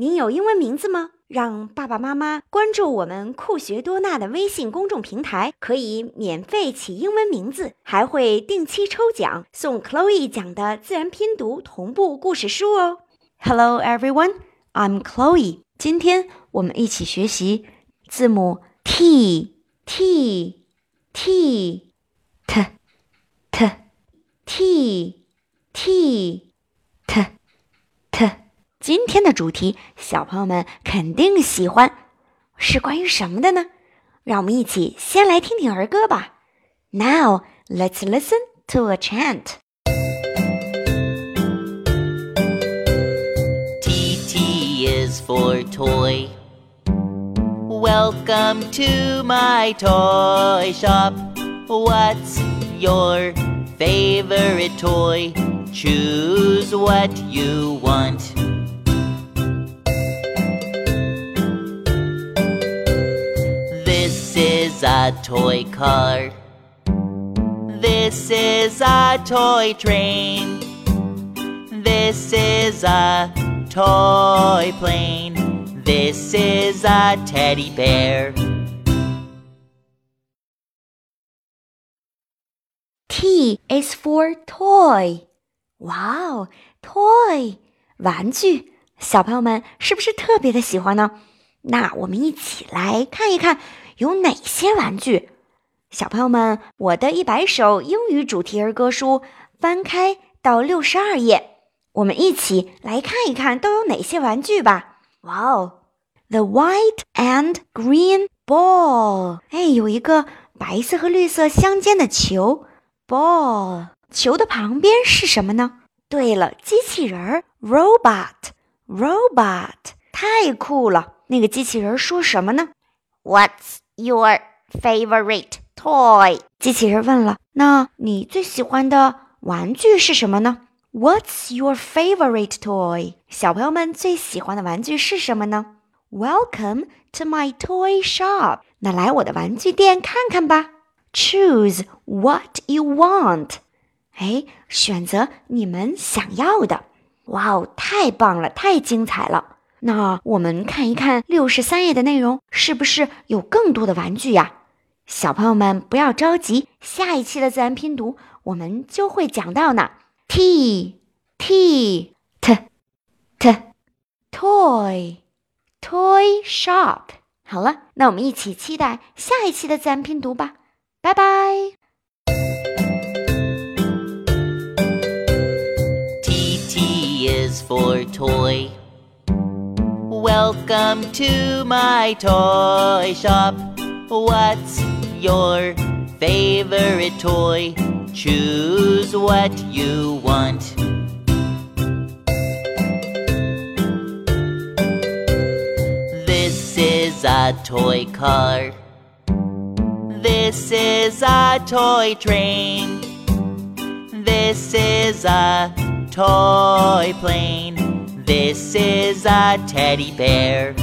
您有英文名字吗？让爸爸妈妈关注我们酷学多纳的微信公众平台，可以免费起英文名字，还会定期抽奖送 Chloe 讲的自然拼读同步故事书哦。Hello everyone, I'm Chloe。今天我们一起学习字母 T T T 今天的主题，小朋友们肯定喜欢，是关于什么的呢？让我们一起先来听听儿歌吧。Now let's listen to a chant. T T is for toy. Welcome to my toy shop. What's your favorite toy? Choose what you want. is a toy car. This is a toy train. This is a toy plane. This is a teddy bear. T is for toy. 哇哦，toy 玩具，小朋友们是不是特别的喜欢呢？那我们一起来看一看 有哪些玩具。小朋友们，我的一百首英语主题儿歌书翻开到六十二页，我们一起来看一看都有哪些玩具吧。哇哦，The white and green ball，哎，有一个白色和绿色相间的球，ball。球的旁边是什么呢？对了，机器人儿，robot，robot，太酷了！那个机器人说什么呢？What's your favorite toy？机器人问了，那你最喜欢的玩具是什么呢？What's your favorite toy？小朋友们最喜欢的玩具是什么呢？Welcome to my toy shop。那来我的玩具店看看吧。Choose what you want。哎，选择你们想要的。哇哦，太棒了，太精彩了！那我们看一看六十三页的内容，是不是有更多的玩具呀？小朋友们不要着急，下一期的自然拼读我们就会讲到呢。T T T T Toy Toy Shop。好了，那我们一起期待下一期的自然拼读吧。拜拜。T T is for toy. Welcome to my toy shop. What's your favorite toy? Choose what you want. This is a toy car. This is a toy train. This is a toy plane. This is a teddy bear.